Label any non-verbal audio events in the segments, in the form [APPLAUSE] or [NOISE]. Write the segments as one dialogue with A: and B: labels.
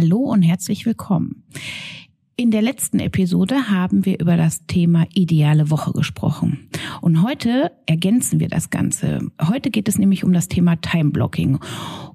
A: Hallo und herzlich willkommen. In der letzten Episode haben wir über das Thema ideale Woche gesprochen. Und heute ergänzen wir das Ganze. Heute geht es nämlich um das Thema Time Blocking.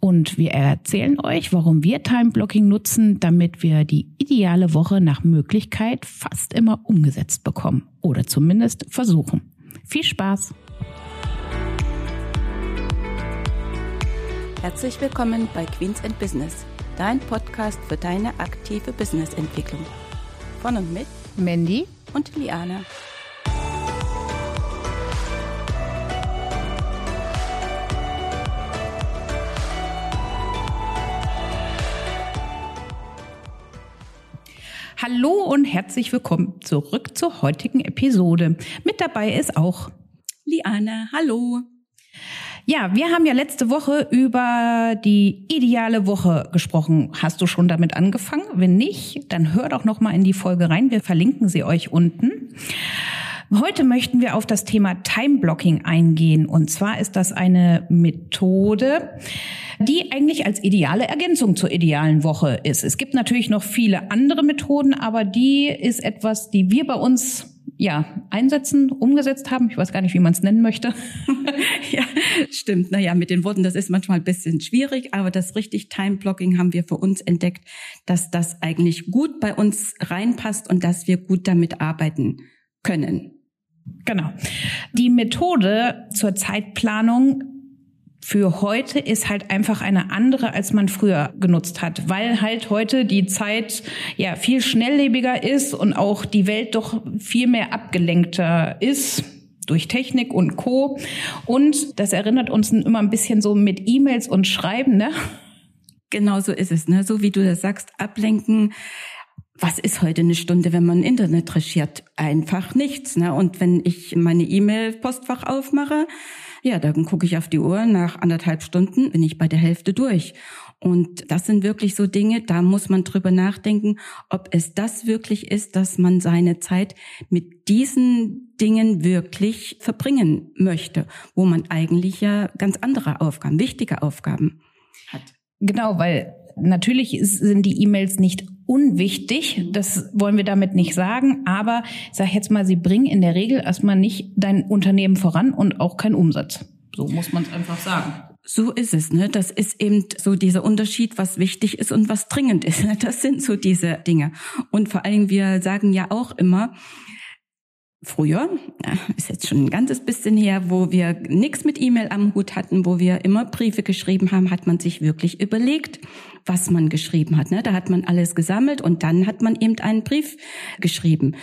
A: Und wir erzählen euch, warum wir Time Blocking nutzen, damit wir die ideale Woche nach Möglichkeit fast immer umgesetzt bekommen. Oder zumindest versuchen. Viel Spaß!
B: Herzlich willkommen bei Queens and Business, dein Podcast für deine aktive Businessentwicklung. Von und mit
A: Mandy
B: und Liana.
A: Hallo und herzlich willkommen zurück zur heutigen Episode. Mit dabei ist auch
B: Liana. Hallo.
A: Ja, wir haben ja letzte Woche über die ideale Woche gesprochen. Hast du schon damit angefangen? Wenn nicht, dann hör doch noch mal in die Folge rein. Wir verlinken sie euch unten. Heute möchten wir auf das Thema Time Blocking eingehen. Und zwar ist das eine Methode, die eigentlich als ideale Ergänzung zur idealen Woche ist. Es gibt natürlich noch viele andere Methoden, aber die ist etwas, die wir bei uns ja, einsetzen, umgesetzt haben. Ich weiß gar nicht, wie man es nennen möchte. [LAUGHS]
B: ja, stimmt. Naja, mit den Worten, das ist manchmal ein bisschen schwierig, aber das richtig Time-Blocking haben wir für uns entdeckt, dass das eigentlich gut bei uns reinpasst und dass wir gut damit arbeiten können.
A: Genau. Die Methode zur Zeitplanung für heute ist halt einfach eine andere, als man früher genutzt hat, weil halt heute die Zeit ja viel schnelllebiger ist und auch die Welt doch viel mehr abgelenkter ist durch Technik und Co. Und das erinnert uns immer ein bisschen so mit E-Mails und Schreiben, ne?
B: Genau so ist es, ne? So wie du das sagst, ablenken. Was ist heute eine Stunde, wenn man Internet recherchiert? Einfach nichts, ne? Und wenn ich meine E-Mail-Postfach aufmache, ja, dann gucke ich auf die Uhr, nach anderthalb Stunden bin ich bei der Hälfte durch. Und das sind wirklich so Dinge, da muss man drüber nachdenken, ob es das wirklich ist, dass man seine Zeit mit diesen Dingen wirklich verbringen möchte, wo man eigentlich ja ganz andere Aufgaben, wichtige Aufgaben hat.
A: Genau, weil natürlich sind die E-Mails nicht unwichtig, das wollen wir damit nicht sagen, aber sage jetzt mal, sie bringen in der Regel erstmal nicht dein Unternehmen voran und auch keinen Umsatz. So muss man es einfach sagen.
B: So ist es, ne? Das ist eben so dieser Unterschied, was wichtig ist und was dringend ist. [LAUGHS] Das sind so diese Dinge. Und vor allem, wir sagen ja auch immer, früher, ist jetzt schon ein ganzes bisschen her, wo wir nichts mit E-Mail am Hut hatten, wo wir immer Briefe geschrieben haben, hat man sich wirklich überlegt, was man geschrieben hat. Ne? Da hat man alles gesammelt und dann hat man eben einen Brief geschrieben.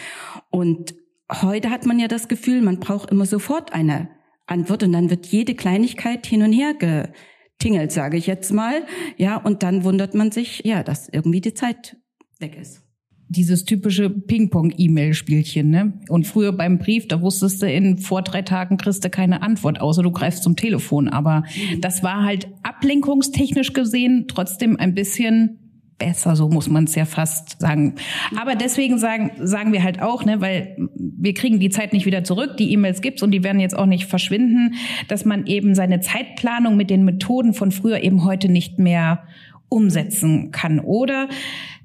B: Und heute hat man ja das Gefühl, man braucht immer sofort eine Antwort und dann wird jede Kleinigkeit hin und her getingelt, sage ich jetzt mal. Ja, und dann wundert man sich, ja, dass irgendwie die Zeit weg ist
A: dieses typische Ping-Pong-E-Mail-Spielchen, ne? Und früher beim Brief, da wusstest du, in vor drei Tagen kriegst du keine Antwort, außer du greifst zum Telefon. Aber das war halt ablenkungstechnisch gesehen trotzdem ein bisschen besser, so muss man es ja fast sagen. Aber deswegen sagen, sagen wir halt auch, ne, weil wir kriegen die Zeit nicht wieder zurück, die E-Mails gibt's und die werden jetzt auch nicht verschwinden, dass man eben seine Zeitplanung mit den Methoden von früher eben heute nicht mehr umsetzen kann. Oder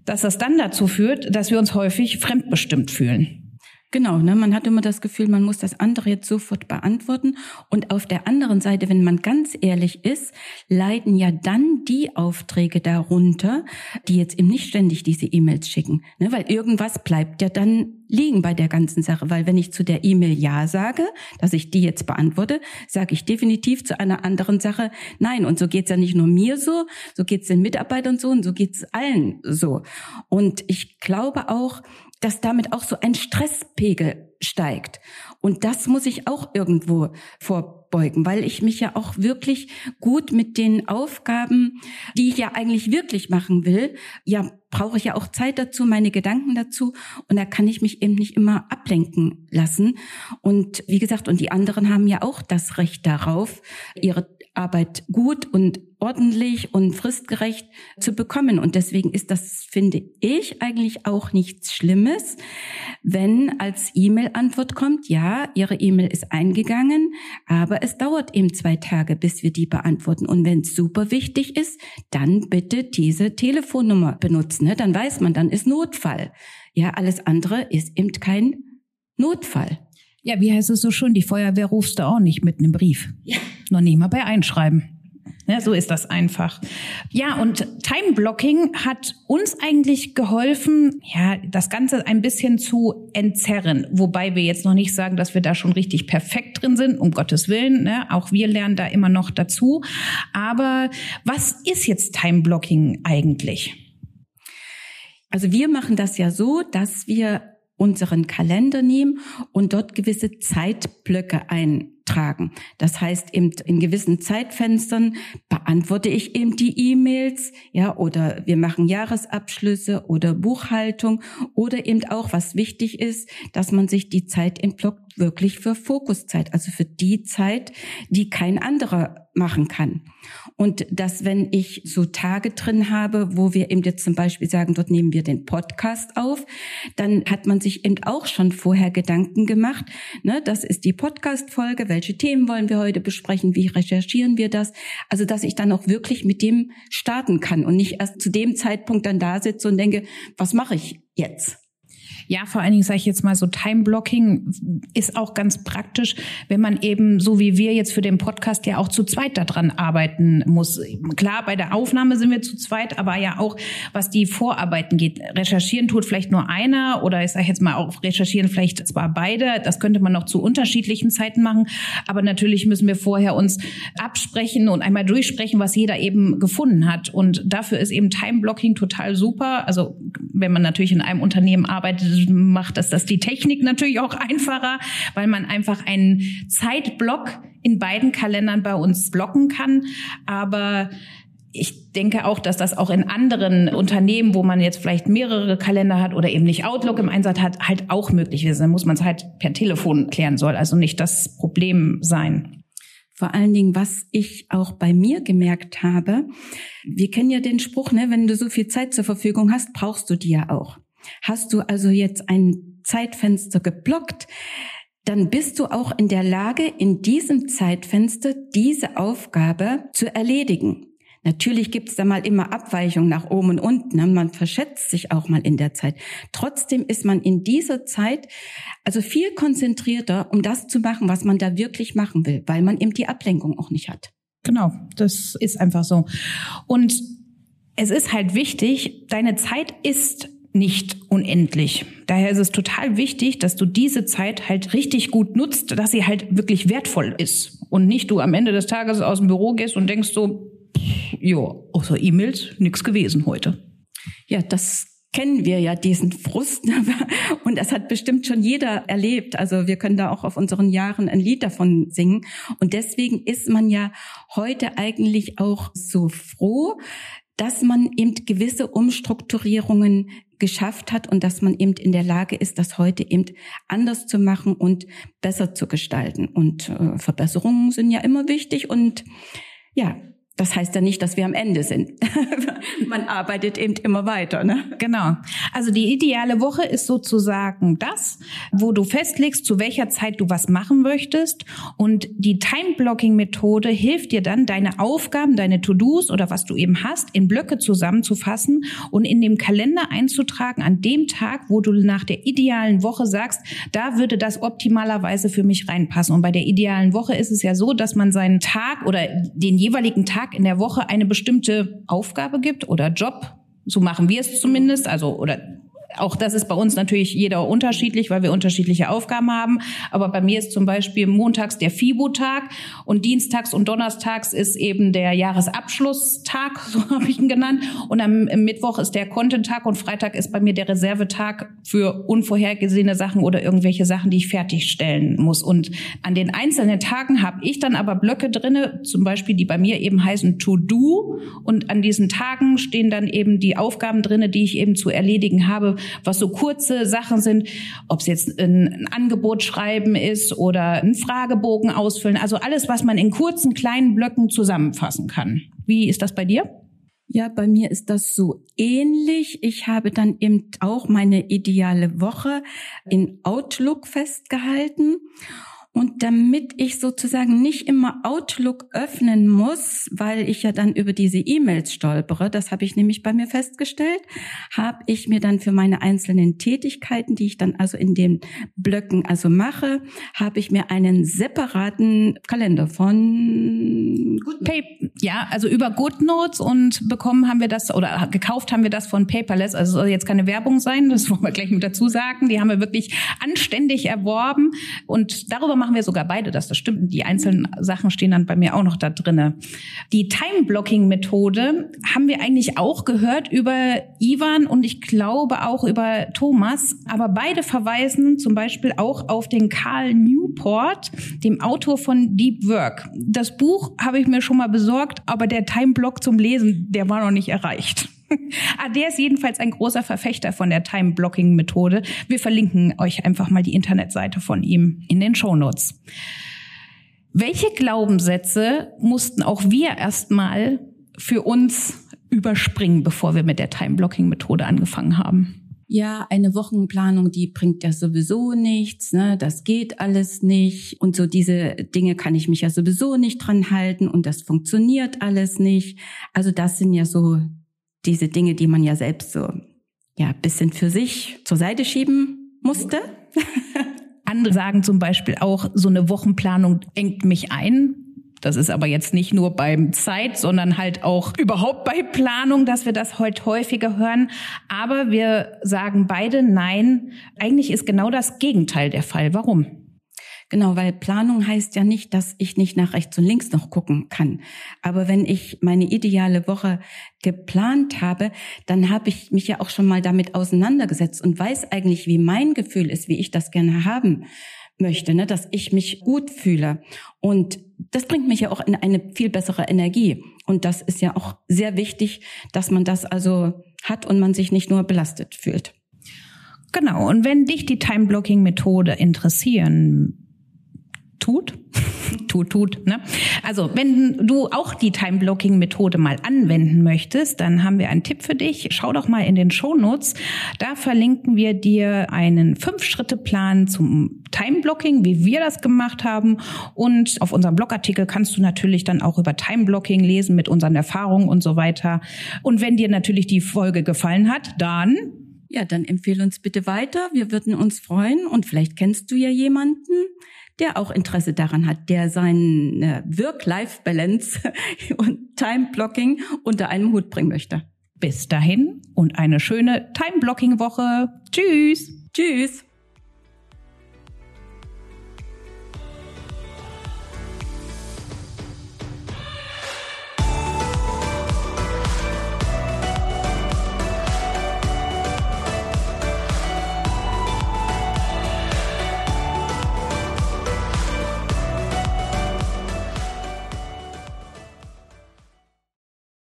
A: dass das dann dazu führt, dass wir uns häufig fremdbestimmt fühlen.
B: Genau, ne? man hat immer das Gefühl, man muss das andere jetzt sofort beantworten. Und auf der anderen Seite, wenn man ganz ehrlich ist, leiden ja dann die Aufträge darunter, die jetzt eben nicht ständig diese E-Mails schicken. Ne? Weil irgendwas bleibt ja dann liegen bei der ganzen Sache. Weil wenn ich zu der E-Mail Ja sage, dass ich die jetzt beantworte, sage ich definitiv zu einer anderen Sache Nein. Und so geht's ja nicht nur mir so, so geht's den Mitarbeitern so und so geht's allen so. Und ich glaube auch, dass damit auch so ein Stresspegel steigt. Und das muss ich auch irgendwo vorbeugen, weil ich mich ja auch wirklich gut mit den Aufgaben, die ich ja eigentlich wirklich machen will, ja, brauche ich ja auch Zeit dazu, meine Gedanken dazu. Und da kann ich mich eben nicht immer ablenken lassen. Und wie gesagt, und die anderen haben ja auch das Recht darauf, ihre Arbeit gut und ordentlich und fristgerecht zu bekommen. Und deswegen ist das, finde ich, eigentlich auch nichts Schlimmes, wenn als E-Mail-Antwort kommt, ja, Ihre E-Mail ist eingegangen, aber aber es dauert eben zwei Tage, bis wir die beantworten. Und wenn es super wichtig ist, dann bitte diese Telefonnummer benutzen. Ne? Dann weiß man, dann ist Notfall. Ja, alles andere ist eben kein Notfall.
A: Ja, wie heißt es so schon? Die Feuerwehr rufst du auch nicht mit einem Brief. Ja. Noch nicht mal bei Einschreiben. Ja, so ist das einfach. Ja, und Time Blocking hat uns eigentlich geholfen, ja, das Ganze ein bisschen zu entzerren. Wobei wir jetzt noch nicht sagen, dass wir da schon richtig perfekt drin sind, um Gottes Willen. Ne? Auch wir lernen da immer noch dazu. Aber was ist jetzt Time Blocking eigentlich?
B: Also wir machen das ja so, dass wir unseren Kalender nehmen und dort gewisse Zeitblöcke eintragen. Das heißt, eben in gewissen Zeitfenstern beantworte ich eben die E-Mails, ja, oder wir machen Jahresabschlüsse oder Buchhaltung oder eben auch, was wichtig ist, dass man sich die Zeit entblockt wirklich für Fokuszeit, also für die Zeit, die kein anderer machen kann. Und dass, wenn ich so Tage drin habe, wo wir eben jetzt zum Beispiel sagen, dort nehmen wir den Podcast auf, dann hat man sich eben auch schon vorher Gedanken gemacht. Ne, das ist die Podcast-Folge. Welche Themen wollen wir heute besprechen? Wie recherchieren wir das? Also, dass ich dann auch wirklich mit dem starten kann und nicht erst zu dem Zeitpunkt dann da sitze und denke, was mache ich jetzt?
A: Ja, vor allen Dingen sage ich jetzt mal so Time-Blocking ist auch ganz praktisch, wenn man eben so wie wir jetzt für den Podcast ja auch zu zweit daran arbeiten muss. Klar, bei der Aufnahme sind wir zu zweit, aber ja auch, was die Vorarbeiten geht. Recherchieren tut vielleicht nur einer oder ich sage jetzt mal auch recherchieren vielleicht zwar beide. Das könnte man noch zu unterschiedlichen Zeiten machen, aber natürlich müssen wir vorher uns absprechen und einmal durchsprechen, was jeder eben gefunden hat. Und dafür ist eben Time-Blocking total super. Also wenn man natürlich in einem Unternehmen arbeitet, macht das das die Technik natürlich auch einfacher, weil man einfach einen Zeitblock in beiden Kalendern bei uns blocken kann. Aber ich denke auch, dass das auch in anderen Unternehmen, wo man jetzt vielleicht mehrere Kalender hat oder eben nicht Outlook im Einsatz hat, halt auch möglich ist. Dann muss man es halt per Telefon klären soll, also nicht das Problem sein.
B: Vor allen Dingen, was ich auch bei mir gemerkt habe, wir kennen ja den Spruch, ne, wenn du so viel Zeit zur Verfügung hast, brauchst du die ja auch. Hast du also jetzt ein Zeitfenster geblockt, dann bist du auch in der Lage, in diesem Zeitfenster diese Aufgabe zu erledigen. Natürlich gibt es da mal immer Abweichungen nach oben und unten. Ne? Man verschätzt sich auch mal in der Zeit. Trotzdem ist man in dieser Zeit also viel konzentrierter, um das zu machen, was man da wirklich machen will, weil man eben die Ablenkung auch nicht hat.
A: Genau, das ist einfach so. Und es ist halt wichtig, deine Zeit ist nicht unendlich. Daher ist es total wichtig, dass du diese Zeit halt richtig gut nutzt, dass sie halt wirklich wertvoll ist und nicht du am Ende des Tages aus dem Büro gehst und denkst so, ja, außer E-Mails nichts gewesen heute.
B: Ja, das kennen wir ja diesen Frust [LAUGHS] und das hat bestimmt schon jeder erlebt. Also wir können da auch auf unseren Jahren ein Lied davon singen und deswegen ist man ja heute eigentlich auch so froh, dass man eben gewisse Umstrukturierungen geschafft hat und dass man eben in der Lage ist, das heute eben anders zu machen und besser zu gestalten. Und äh, Verbesserungen sind ja immer wichtig und ja, das heißt ja nicht, dass wir am Ende sind. [LAUGHS] Man arbeitet eben immer weiter. Ne?
A: Genau. Also die ideale Woche ist sozusagen das, wo du festlegst, zu welcher Zeit du was machen möchtest. Und die Time-Blocking-Methode hilft dir dann, deine Aufgaben, deine To-Dos oder was du eben hast, in Blöcke zusammenzufassen und in dem Kalender einzutragen an dem Tag, wo du nach der idealen Woche sagst, da würde das optimalerweise für mich reinpassen. Und bei der idealen Woche ist es ja so, dass man seinen Tag oder den jeweiligen Tag Tag in der Woche eine bestimmte Aufgabe gibt oder Job. So machen wir es zumindest. Also, oder auch das ist bei uns natürlich jeder unterschiedlich, weil wir unterschiedliche Aufgaben haben. Aber bei mir ist zum Beispiel montags der FIBO-Tag und dienstags und donnerstags ist eben der Jahresabschlusstag, [LAUGHS] so habe ich ihn genannt. Und am Mittwoch ist der Content-Tag und Freitag ist bei mir der Reservetag für unvorhergesehene Sachen oder irgendwelche Sachen, die ich fertigstellen muss. Und an den einzelnen Tagen habe ich dann aber Blöcke drinne, zum Beispiel, die bei mir eben heißen To-Do. Und an diesen Tagen stehen dann eben die Aufgaben drinne, die ich eben zu erledigen habe was so kurze Sachen sind, ob es jetzt ein, Angebot schreiben ist oder ein Fragebogen ausfüllen, also alles, was man in kurzen kleinen Blöcken zusammenfassen kann. Wie ist das bei dir?
B: Ja, bei mir ist das so ähnlich. Ich habe dann eben auch meine ideale Woche in Outlook festgehalten. Und damit ich sozusagen nicht immer Outlook öffnen muss, weil ich ja dann über diese E-Mails stolpere, das habe ich nämlich bei mir festgestellt, habe ich mir dann für meine einzelnen Tätigkeiten, die ich dann also in den Blöcken also mache, habe ich mir einen separaten Kalender von
A: Goodnotes. Ja, also über GoodNotes und bekommen haben wir das oder gekauft haben wir das von Paperless. Also soll jetzt keine Werbung sein, das wollen wir gleich mit dazu sagen. Die haben wir wirklich anständig erworben und darüber machen wir sogar beide das. Das stimmt. Die einzelnen Sachen stehen dann bei mir auch noch da drinne. Die Time-Blocking-Methode haben wir eigentlich auch gehört über Ivan und ich glaube auch über Thomas. Aber beide verweisen zum Beispiel auch auf den Karl Newport, dem Autor von Deep Work. Das Buch habe ich mir schon mal besorgt, aber der Time-Block zum Lesen, der war noch nicht erreicht. Ah, der ist jedenfalls ein großer Verfechter von der Time-Blocking-Methode. Wir verlinken euch einfach mal die Internetseite von ihm in den Show Notes. Welche Glaubenssätze mussten auch wir erstmal für uns überspringen, bevor wir mit der Time-Blocking-Methode angefangen haben?
B: ja, eine Wochenplanung, die bringt ja sowieso nichts, ne, das geht alles nicht und so diese Dinge kann ich mich ja sowieso nicht dran halten und das funktioniert alles nicht. Also das sind ja so diese Dinge, die man ja selbst so ja bisschen für sich zur Seite schieben musste. [LAUGHS]
A: Andere sagen zum Beispiel auch, so eine Wochenplanung engt mich ein. Das ist aber jetzt nicht nur beim Zeit, sondern halt auch überhaupt bei Planung, dass wir das heute häufiger hören. Aber wir sagen beide nein. Eigentlich ist genau das Gegenteil der Fall. Warum?
B: Genau, weil Planung heißt ja nicht, dass ich nicht nach rechts und links noch gucken kann. Aber wenn ich meine ideale Woche geplant habe, dann habe ich mich ja auch schon mal damit auseinandergesetzt und weiß eigentlich, wie mein Gefühl ist, wie ich das gerne haben möchte, ne, dass ich mich gut fühle. Und das bringt mich ja auch in eine viel bessere Energie. Und das ist ja auch sehr wichtig, dass man das also hat und man sich nicht nur belastet fühlt.
A: Genau. Und wenn dich die Time-Blocking-Methode interessieren tut. [LAUGHS] tut, tut. Ne? Also, wenn du auch die Time-Blocking-Methode mal anwenden möchtest, dann haben wir einen Tipp für dich. Schau doch mal in den Show Notes. Da verlinken wir dir einen Fünf-Schritte-Plan zum Time-Blocking, wie wir das gemacht haben. Und auf unserem Blogartikel kannst du natürlich dann auch über Time-Blocking lesen mit unseren Erfahrungen und so weiter. Und wenn dir natürlich die Folge gefallen hat, dann
B: ja, dann empfehle uns bitte weiter. Wir würden uns freuen und vielleicht kennst du ja jemanden, der auch Interesse daran hat, der seine Work-Life-Balance [LAUGHS] und Time-Blocking unter einem Hut bringen möchte.
A: Bis dahin und eine schöne Time-Blocking-Woche. Tschüss.
B: Tschüss.